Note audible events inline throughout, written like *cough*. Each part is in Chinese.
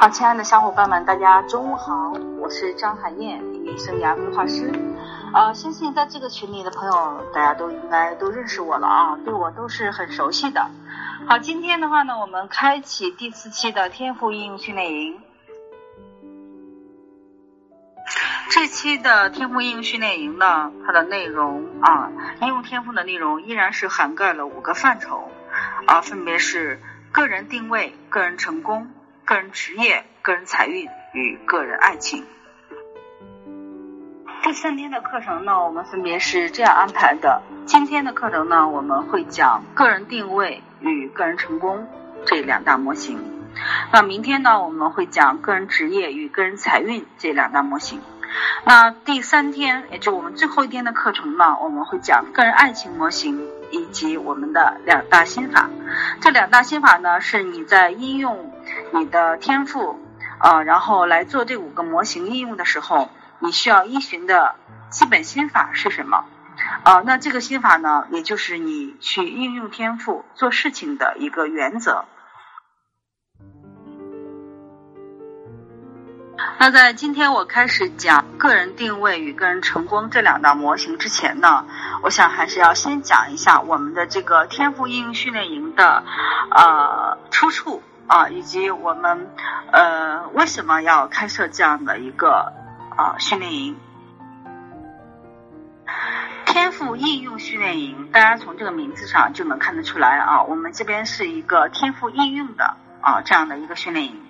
好，亲爱的小伙伴们，大家中午好，我是张海燕，一名生涯规划师。呃，相信在这个群里的朋友，大家都应该都认识我了啊，对我都是很熟悉的。好，今天的话呢，我们开启第四期的天赋应用训练营。这期的天赋应用训练营呢，它的内容啊，应用天赋的内容依然是涵盖了五个范畴啊，分别是个人定位、个人成功、个人职业、个人财运与个人爱情。这三天的课程呢，我们分别是这样安排的：今天的课程呢，我们会讲个人定位与个人成功这两大模型；那明天呢，我们会讲个人职业与个人财运这两大模型。那第三天，也就我们最后一天的课程呢，我们会讲个人爱情模型以及我们的两大心法。这两大心法呢，是你在应用你的天赋啊，然后来做这五个模型应用的时候，你需要依循的基本心法是什么？啊，那这个心法呢，也就是你去应用天赋做事情的一个原则。那在今天我开始讲个人定位与个人成功这两道模型之前呢，我想还是要先讲一下我们的这个天赋应用训练营的呃出处啊，以及我们呃为什么要开设这样的一个啊训练营。天赋应用训练营，大家从这个名字上就能看得出来啊，我们这边是一个天赋应用的啊这样的一个训练营。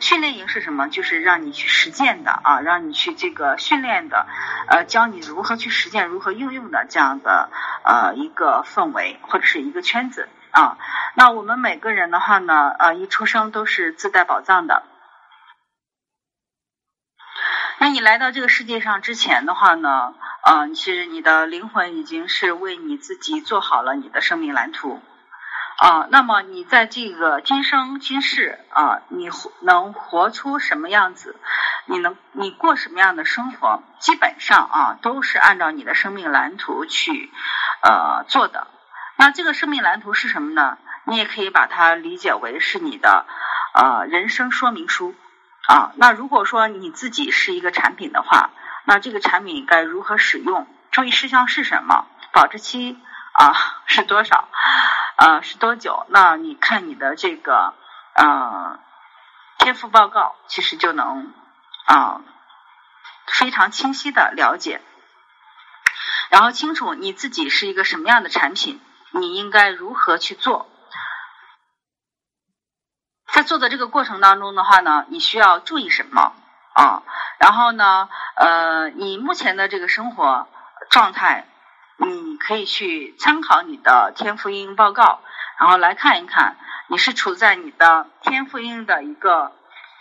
训练营是什么？就是让你去实践的啊，让你去这个训练的，呃，教你如何去实践、如何应用的这样的呃一个氛围或者是一个圈子啊。那我们每个人的话呢，呃，一出生都是自带宝藏的。那你来到这个世界上之前的话呢，呃，其实你的灵魂已经是为你自己做好了你的生命蓝图。啊，那么你在这个今生今世啊，你能活出什么样子？你能你过什么样的生活？基本上啊，都是按照你的生命蓝图去呃做的。那这个生命蓝图是什么呢？你也可以把它理解为是你的呃人生说明书啊。那如果说你自己是一个产品的话，那这个产品该如何使用？注意事项是什么？保质期啊是多少？呃，是多久？那你看你的这个呃天赋报告，其实就能啊非常清晰的了解，然后清楚你自己是一个什么样的产品，你应该如何去做。在做的这个过程当中的话呢，你需要注意什么啊？然后呢，呃，你目前的这个生活状态。你可以去参考你的天赋应用报告，然后来看一看你是处在你的天赋应用的一个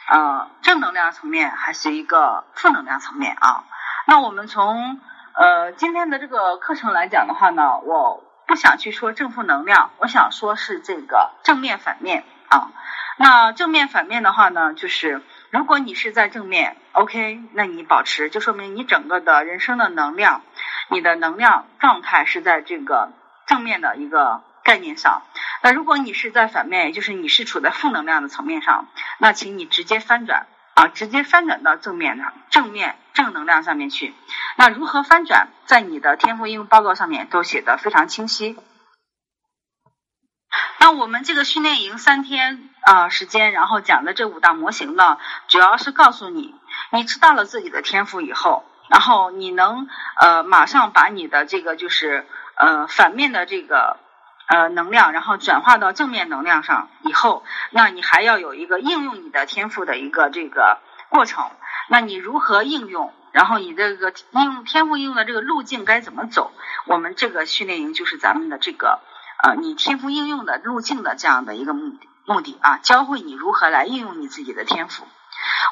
呃正能量层面，还是一个负能量层面啊？那我们从呃今天的这个课程来讲的话呢，我不想去说正负能量，我想说是这个正面反面啊。那正面反面的话呢，就是如果你是在正面，OK，那你保持，就说明你整个的人生的能量。你的能量状态是在这个正面的一个概念上，那如果你是在反面，也就是你是处在负能量的层面上，那请你直接翻转啊，直接翻转到正面的正面正能量上面去。那如何翻转，在你的天赋应用报告上面都写的非常清晰。那我们这个训练营三天啊时间，然后讲的这五大模型呢，主要是告诉你，你知道了自己的天赋以后。然后你能呃马上把你的这个就是呃反面的这个呃能量，然后转化到正面能量上以后，那你还要有一个应用你的天赋的一个这个过程。那你如何应用？然后你这个应用天赋应用的这个路径该怎么走？我们这个训练营就是咱们的这个呃你天赋应用的路径的这样的一个目的目的啊，教会你如何来运用你自己的天赋。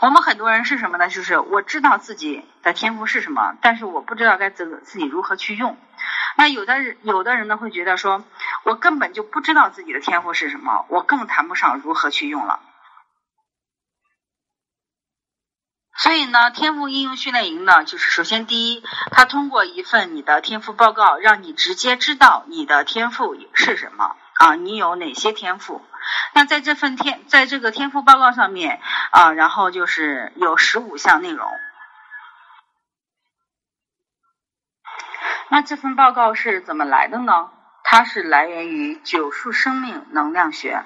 我们很多人是什么呢？就是我知道自己的天赋是什么，但是我不知道该自自己如何去用。那有的人有的人呢会觉得说，我根本就不知道自己的天赋是什么，我更谈不上如何去用了。所以呢，天赋应用训练营呢，就是首先第一，它通过一份你的天赋报告，让你直接知道你的天赋是什么啊，你有哪些天赋。那在这份天，在这个天赋报告上面啊，然后就是有十五项内容。那这份报告是怎么来的呢？它是来源于九数生命能量学。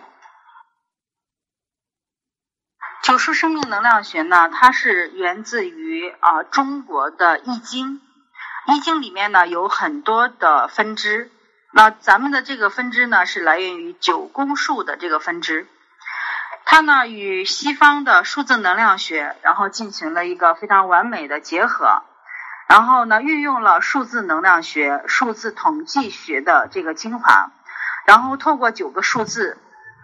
九数生命能量学呢，它是源自于啊中国的易经。易经里面呢有很多的分支，那咱们的这个分支呢是来源于九宫数的这个分支，它呢与西方的数字能量学，然后进行了一个非常完美的结合，然后呢运用了数字能量学、数字统计学的这个精华，然后透过九个数字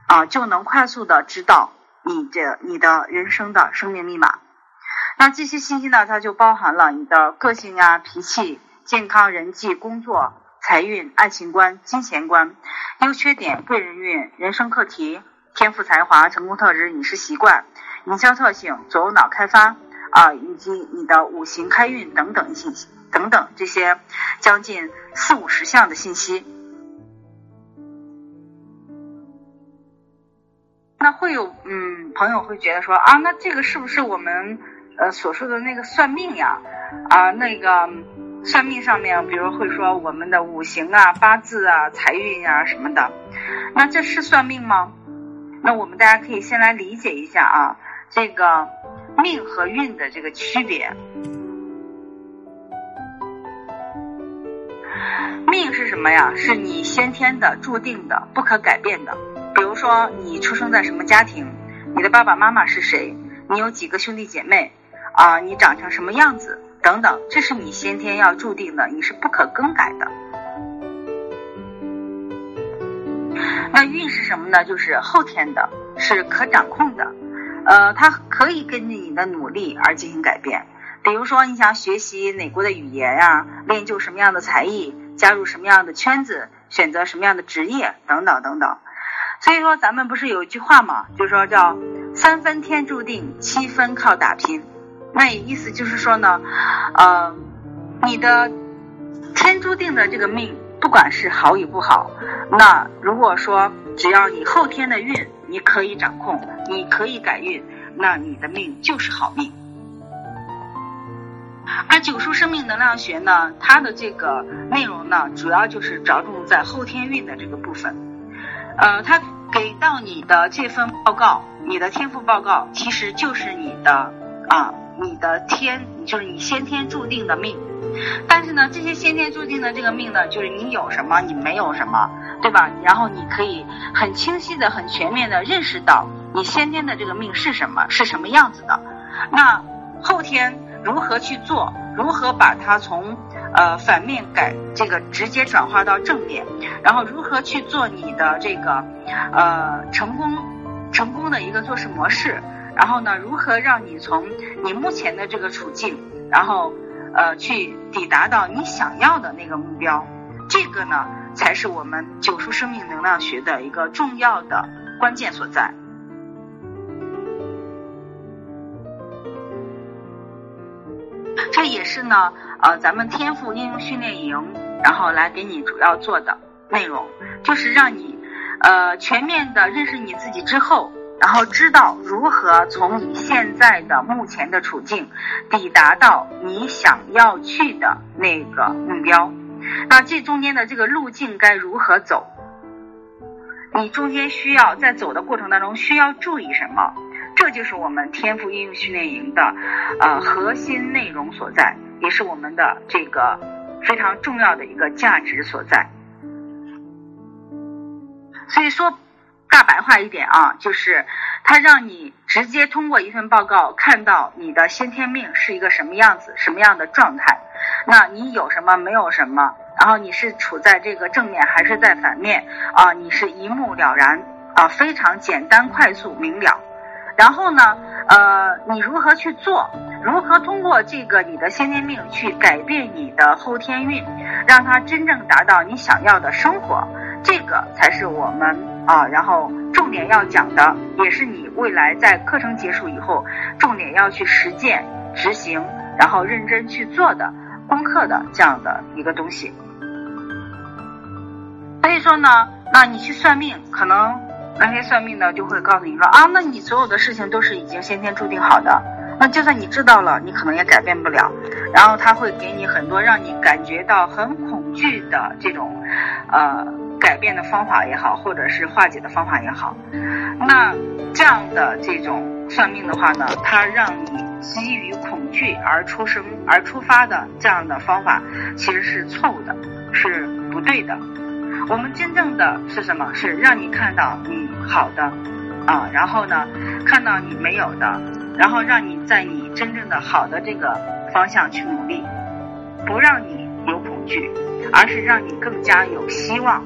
啊就能快速的知道你的你的人生的生命密码。那这些信息呢，它就包含了你的个性啊、脾气、健康、人际、工作、财运、爱情观、金钱观、优缺点、贵人运、人生课题、天赋才华、成功特质、饮食习惯、营销特性、左右脑开发啊，以及你的五行开运等等信息等等这些将近四五十项的信息。那会有嗯朋友会觉得说啊，那这个是不是我们？呃，所说的那个算命呀，啊，那个算命上面，比如会说我们的五行啊、八字啊、财运呀什么的，那这是算命吗？那我们大家可以先来理解一下啊，这个命和运的这个区别。命是什么呀？是你先天的、注定的、不可改变的。比如说你出生在什么家庭，你的爸爸妈妈是谁，你有几个兄弟姐妹。啊，你长成什么样子等等，这是你先天要注定的，你是不可更改的。那运是什么呢？就是后天的，是可掌控的。呃，它可以根据你的努力而进行改变。比如说，你想学习哪国的语言呀，练就什么样的才艺，加入什么样的圈子，选择什么样的职业等等等等。所以说，咱们不是有一句话吗？就说叫三分天注定，七分靠打拼。那意思就是说呢，呃，你的天注定的这个命，不管是好与不好，那如果说只要你后天的运你可以掌控，你可以改运，那你的命就是好命。而九叔生命能量学呢，它的这个内容呢，主要就是着重在后天运的这个部分。呃，它给到你的这份报告，你的天赋报告，其实就是你的啊。你的天，就是你先天注定的命，但是呢，这些先天注定的这个命呢，就是你有什么，你没有什么，对吧？然后你可以很清晰的、很全面的认识到你先天的这个命是什么，是什么样子的。那后天如何去做？如何把它从呃反面改这个直接转化到正面？然后如何去做你的这个呃成功成功的一个做事模式？然后呢，如何让你从你目前的这个处境，然后呃去抵达到你想要的那个目标？这个呢，才是我们九叔生命能量学的一个重要的关键所在。这也是呢，呃，咱们天赋应用训练营，然后来给你主要做的内容，就是让你呃全面的认识你自己之后。然后知道如何从你现在的目前的处境抵达到你想要去的那个目标，那这中间的这个路径该如何走？你中间需要在走的过程当中需要注意什么？这就是我们天赋应用训练营的呃核心内容所在，也是我们的这个非常重要的一个价值所在。所以说。大白话一点啊，就是它让你直接通过一份报告看到你的先天命是一个什么样子、什么样的状态。那你有什么，没有什么，然后你是处在这个正面还是在反面啊？你是一目了然啊，非常简单、快速、明了。然后呢，呃，你如何去做？如何通过这个你的先天命去改变你的后天运，让它真正达到你想要的生活？这个才是我们。啊，然后重点要讲的，也是你未来在课程结束以后，重点要去实践、执行，然后认真去做的功课的这样的一个东西。所以说呢，那你去算命，可能那些算命的就会告诉你说啊，那你所有的事情都是已经先天注定好的，那就算你知道了，你可能也改变不了。然后他会给你很多让你感觉到很恐惧的这种，呃，改变的方法也好，或者是化解的方法也好。那这样的这种算命的话呢，它让你基于恐惧而出生而出发的这样的方法，其实是错误的，是不对的。我们真正的是什么？是让你看到你好的，啊，然后呢，看到你没有的，然后让你在你真正的好的这个方向去努力，不让你有恐惧，而是让你更加有希望，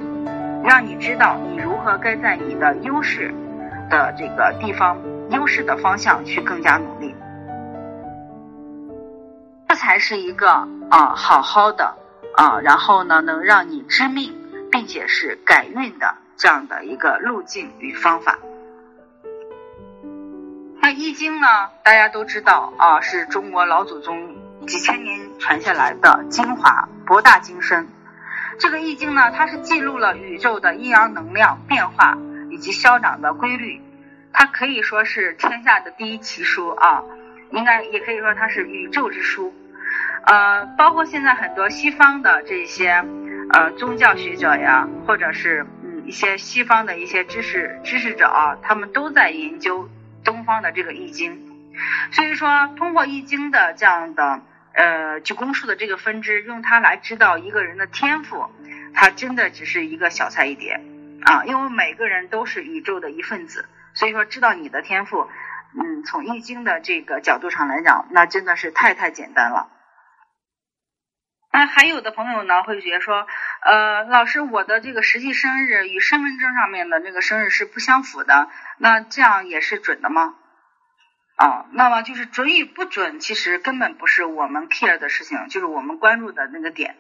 让你知道你如何该在你的优势的这个地方、优势的方向去更加努力，这才是一个啊好好的啊，然后呢，能让你知命。并且是改运的这样的一个路径与方法。那易经呢，大家都知道啊，是中国老祖宗几千年传下来的精华，博大精深。这个易经呢，它是记录了宇宙的阴阳能量变化以及消长的规律，它可以说是天下的第一奇书啊，应该也可以说它是宇宙之书。呃，包括现在很多西方的这些。呃，宗教学者呀，或者是嗯一些西方的一些知识知识者啊，他们都在研究东方的这个易经。所以说，通过易经的这样的呃九宫数的这个分支，用它来知道一个人的天赋，它真的只是一个小菜一碟啊。因为每个人都是宇宙的一份子，所以说知道你的天赋，嗯，从易经的这个角度上来讲，那真的是太太简单了。那还有的朋友呢，会觉得说，呃，老师，我的这个实际生日与身份证上面的那个生日是不相符的，那这样也是准的吗？啊，那么就是准与不准，其实根本不是我们 care 的事情，就是我们关注的那个点，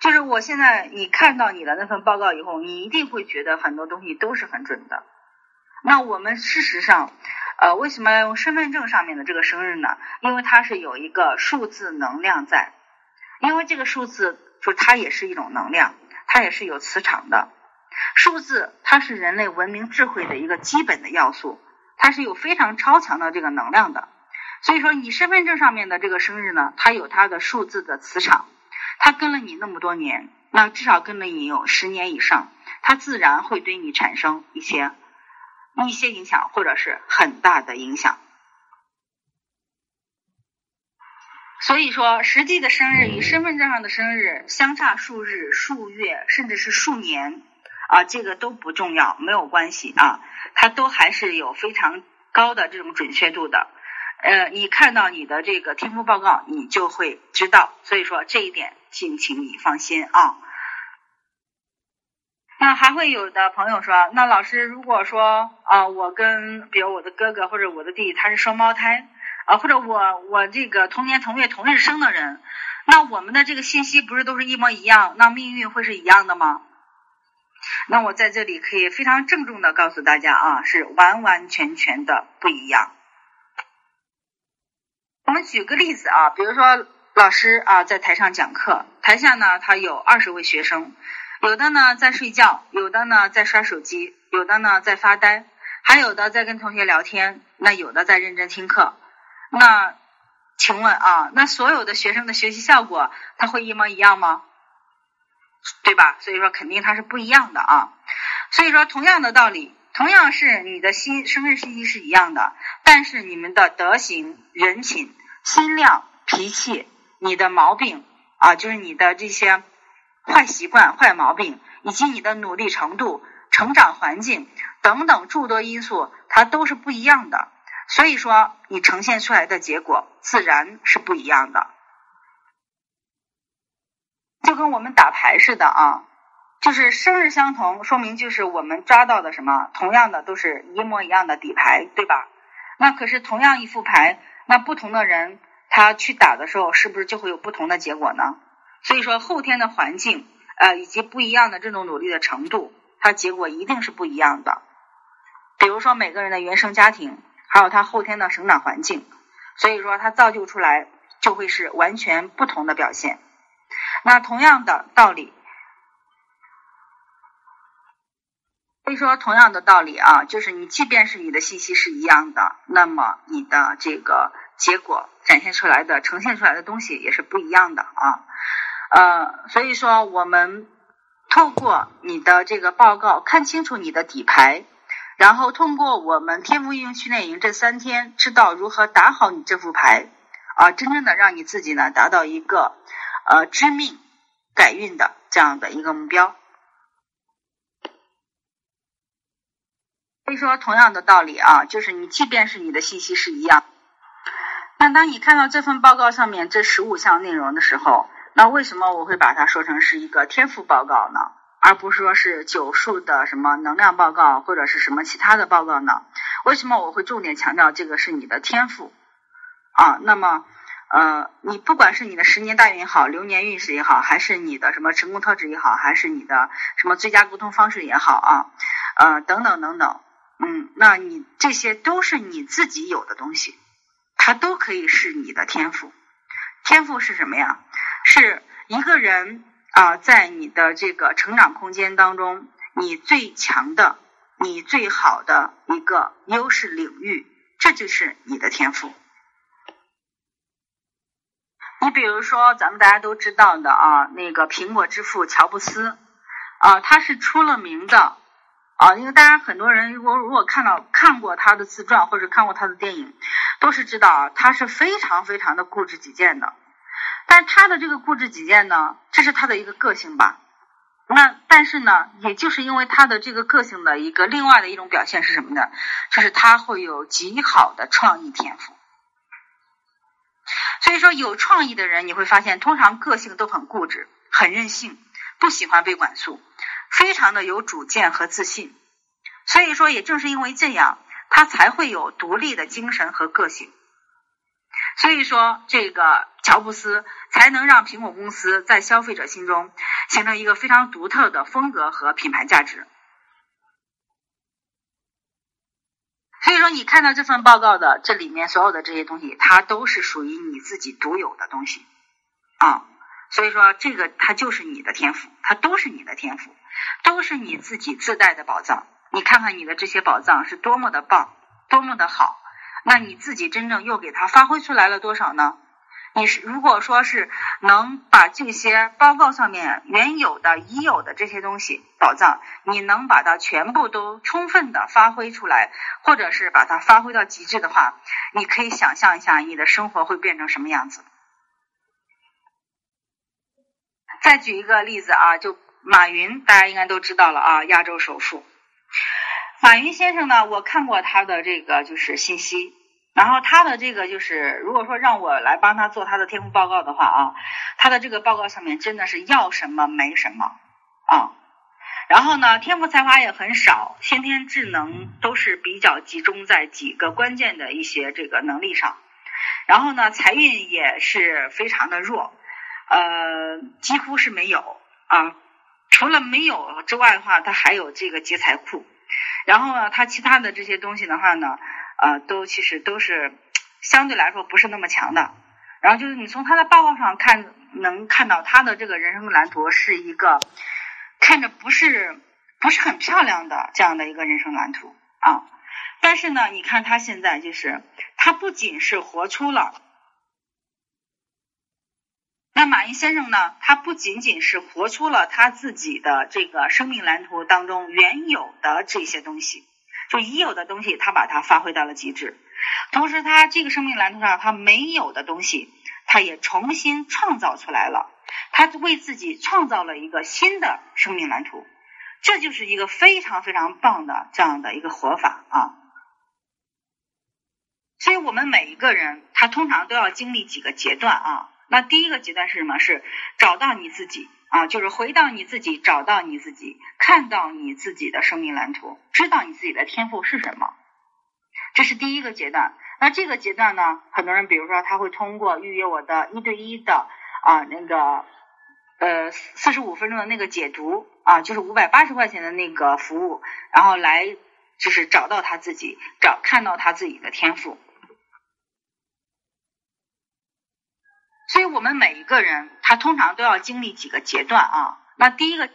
就是我现在你看到你的那份报告以后，你一定会觉得很多东西都是很准的。那我们事实上，呃，为什么要用身份证上面的这个生日呢？因为它是有一个数字能量在。因为这个数字，就它也是一种能量，它也是有磁场的。数字它是人类文明智慧的一个基本的要素，它是有非常超强的这个能量的。所以说，你身份证上面的这个生日呢，它有它的数字的磁场，它跟了你那么多年，那至少跟了你有十年以上，它自然会对你产生一些一些影响，或者是很大的影响。所以说，实际的生日与身份证上的生日相差数日、数月，甚至是数年啊，这个都不重要，没有关系啊，它都还是有非常高的这种准确度的。呃，你看到你的这个天赋报告，你就会知道。所以说这一点，请请你放心啊。那还会有的朋友说，那老师如果说啊，我跟比如我的哥哥或者我的弟弟他是双胞胎。啊，或者我我这个同年同月同日生的人，那我们的这个信息不是都是一模一样？那命运会是一样的吗？那我在这里可以非常郑重的告诉大家啊，是完完全全的不一样。我们举个例子啊，比如说老师啊在台上讲课，台下呢他有二十位学生，有的呢在睡觉，有的呢在刷手机，有的呢在发呆，还有的在跟同学聊天，那有的在认真听课。那，请问啊，那所有的学生的学习效果，他会一模一样吗？对吧？所以说肯定它是不一样的啊。所以说同样的道理，同样是你的心生日信息是一样的，但是你们的德行、人品、心量、脾气、你的毛病啊，就是你的这些坏习惯、坏毛病，以及你的努力程度、成长环境等等诸多因素，它都是不一样的。所以说，你呈现出来的结果自然是不一样的，就跟我们打牌似的啊，就是生日相同，说明就是我们抓到的什么，同样的都是一模一样的底牌，对吧？那可是同样一副牌，那不同的人他去打的时候，是不是就会有不同的结果呢？所以说，后天的环境呃以及不一样的这种努力的程度，它结果一定是不一样的。比如说每个人的原生家庭。还有他后天的生长环境，所以说他造就出来就会是完全不同的表现。那同样的道理，所以说，同样的道理啊，就是你即便是你的信息是一样的，那么你的这个结果展现出来的、呈现出来的东西也是不一样的啊。呃，所以说我们透过你的这个报告看清楚你的底牌，然后通过我们天赋应用训练营这三天，知道如何打好你这副牌啊，真正的让你自己呢达到一个呃知命改运的这样的一个目标。所以说，同样的道理啊，就是你即便是你的信息是一样，那当你看到这份报告上面这十五项内容的时候。那为什么我会把它说成是一个天赋报告呢？而不是说是九数的什么能量报告或者是什么其他的报告呢？为什么我会重点强调这个是你的天赋啊？那么呃，你不管是你的十年大运也好，流年运势也好，还是你的什么成功特质也好，还是你的什么最佳沟通方式也好啊，呃等等等等，嗯，那你这些都是你自己有的东西，它都可以是你的天赋。天赋是什么呀？是一个人啊，在你的这个成长空间当中，你最强的、你最好的一个优势领域，这就是你的天赋。你比如说，咱们大家都知道的啊，那个苹果之父乔布斯啊，他是出了名的啊，因为大家很多人如果如果看到看过他的自传或者看过他的电影，都是知道啊，他是非常非常的固执己见的。但他的这个固执己见呢，这是他的一个个性吧？那但是呢，也就是因为他的这个个性的一个另外的一种表现是什么呢？就是他会有极好的创意天赋。所以说，有创意的人你会发现，通常个性都很固执、很任性，不喜欢被管束，非常的有主见和自信。所以说，也正是因为这样，他才会有独立的精神和个性。所以说，这个乔布斯才能让苹果公司在消费者心中形成一个非常独特的风格和品牌价值。所以说，你看到这份报告的这里面所有的这些东西，它都是属于你自己独有的东西啊。所以说，这个它就是你的天赋，它都是你的天赋，都是你自己自带的宝藏。你看看你的这些宝藏是多么的棒，多么的好。那你自己真正又给它发挥出来了多少呢？你是如果说是能把这些报告上面原有的、已有的这些东西宝藏，你能把它全部都充分的发挥出来，或者是把它发挥到极致的话，你可以想象一下你的生活会变成什么样子。再举一个例子啊，就马云，大家应该都知道了啊，亚洲首富。马云先生呢，我看过他的这个就是信息，然后他的这个就是，如果说让我来帮他做他的天赋报告的话啊，他的这个报告上面真的是要什么没什么啊，然后呢，天赋才华也很少，先天智能都是比较集中在几个关键的一些这个能力上，然后呢，财运也是非常的弱，呃，几乎是没有啊，除了没有之外的话，他还有这个劫财库。然后呢，他其他的这些东西的话呢，呃，都其实都是相对来说不是那么强的。然后就是你从他的报告上看，能看到他的这个人生蓝图是一个看着不是不是很漂亮的这样的一个人生蓝图啊。但是呢，你看他现在就是他不仅是活出了。那马云先生呢？他不仅仅是活出了他自己的这个生命蓝图当中原有的这些东西，就已有的东西，他把它发挥到了极致。同时，他这个生命蓝图上他没有的东西，他也重新创造出来了。他为自己创造了一个新的生命蓝图，这就是一个非常非常棒的这样的一个活法啊！所以我们每一个人，他通常都要经历几个阶段啊。那第一个阶段是什么？是找到你自己啊，就是回到你自己，找到你自己，看到你自己的生命蓝图，知道你自己的天赋是什么。这是第一个阶段。那这个阶段呢，很多人比如说他会通过预约我的一对一的啊那个呃四十五分钟的那个解读啊，就是五百八十块钱的那个服务，然后来就是找到他自己，找看到他自己的天赋。所以我们每一个人，他通常都要经历几个阶段啊。那第一个，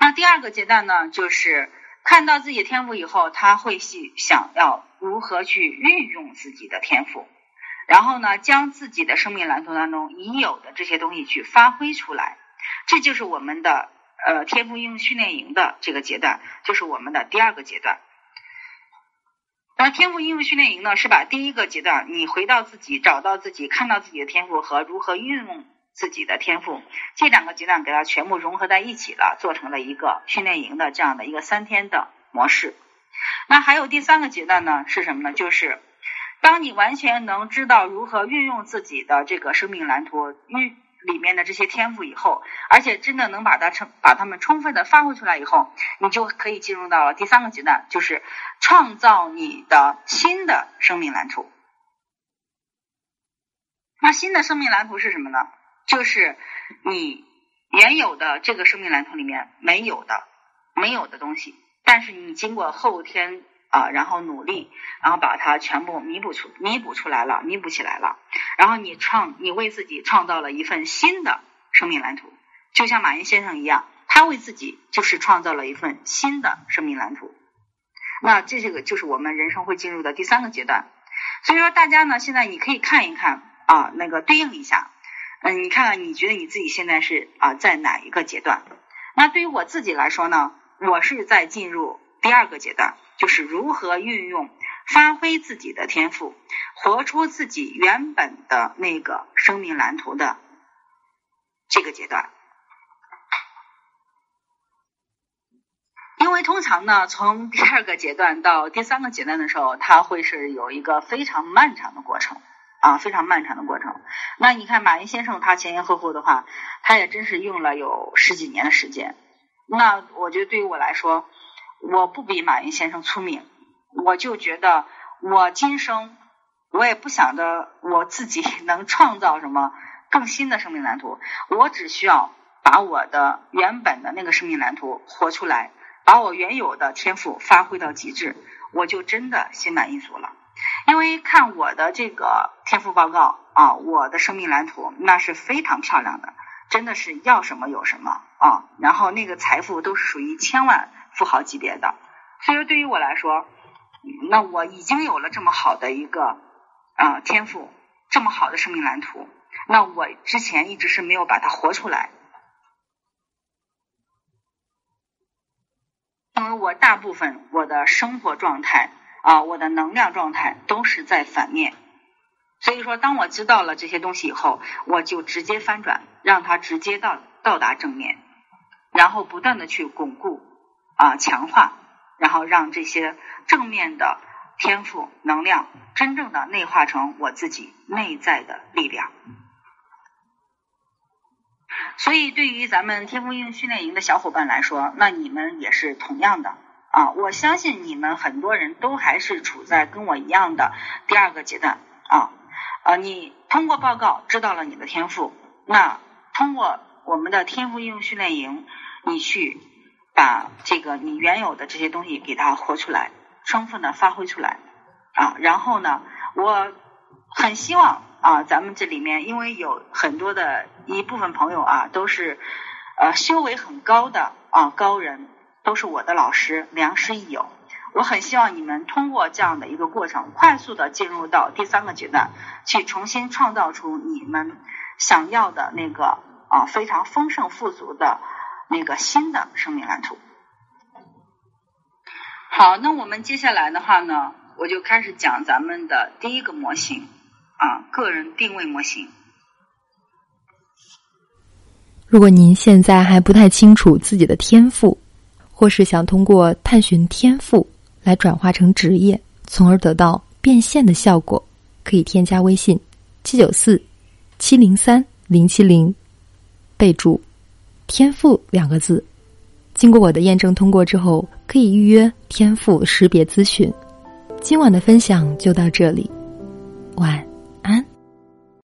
那第二个阶段呢，就是看到自己的天赋以后，他会去想要如何去运用自己的天赋，然后呢，将自己的生命蓝图当中已有的这些东西去发挥出来。这就是我们的呃天赋应用训练营的这个阶段，就是我们的第二个阶段。而天赋应用训练营呢，是把第一个阶段你回到自己，找到自己，看到自己的天赋和如何运用自己的天赋这两个阶段给它全部融合在一起了，做成了一个训练营的这样的一个三天的模式。那还有第三个阶段呢，是什么呢？就是当你完全能知道如何运用自己的这个生命蓝图运。里面的这些天赋以后，而且真的能把它充把它们充分的发挥出来以后，你就可以进入到了第三个阶段，就是创造你的新的生命蓝图。那新的生命蓝图是什么呢？就是你原有的这个生命蓝图里面没有的、没有的东西，但是你经过后天。啊，然后努力，然后把它全部弥补出弥补出来了，弥补起来了。然后你创，你为自己创造了一份新的生命蓝图，就像马云先生一样，他为自己就是创造了一份新的生命蓝图。那这这个就是我们人生会进入的第三个阶段。所以说，大家呢，现在你可以看一看啊，那个对应一下，嗯，你看看你觉得你自己现在是啊在哪一个阶段？那对于我自己来说呢，我是在进入第二个阶段。就是如何运用、发挥自己的天赋，活出自己原本的那个生命蓝图的这个阶段。因为通常呢，从第二个阶段到第三个阶段的时候，它会是有一个非常漫长的过程啊，非常漫长的过程。那你看马云先生他前前后后的话，他也真是用了有十几年的时间。那我觉得对于我来说，我不比马云先生聪明，我就觉得我今生我也不想着我自己 *laughs* 能创造什么更新的生命蓝图，我只需要把我的原本的那个生命蓝图活出来，把我原有的天赋发挥到极致，我就真的心满意足了。因为看我的这个天赋报告啊，我的生命蓝图那是非常漂亮的，真的是要什么有什么啊，然后那个财富都是属于千万。富豪级别的，所以说对于我来说，那我已经有了这么好的一个啊天赋，这么好的生命蓝图，那我之前一直是没有把它活出来，因为我大部分我的生活状态啊，我的能量状态都是在反面，所以说当我知道了这些东西以后，我就直接翻转，让它直接到到达正面，然后不断的去巩固。啊，强化，然后让这些正面的天赋能量真正的内化成我自己内在的力量。所以，对于咱们天赋应用训练营的小伙伴来说，那你们也是同样的啊！我相信你们很多人都还是处在跟我一样的第二个阶段啊。呃，你通过报告知道了你的天赋，那通过我们的天赋应用训练营，你去。把这个你原有的这些东西给它活出来，充分的发挥出来啊！然后呢，我很希望啊，咱们这里面因为有很多的一部分朋友啊，都是呃修为很高的啊高人，都是我的老师，良师益友。我很希望你们通过这样的一个过程，快速的进入到第三个阶段，去重新创造出你们想要的那个啊非常丰盛富足的。那个新的生命蓝图。好，那我们接下来的话呢，我就开始讲咱们的第一个模型啊，个人定位模型。如果您现在还不太清楚自己的天赋，或是想通过探寻天赋来转化成职业，从而得到变现的效果，可以添加微信七九四七零三零七零，备注。天赋两个字，经过我的验证通过之后，可以预约天赋识别咨询。今晚的分享就到这里，晚安。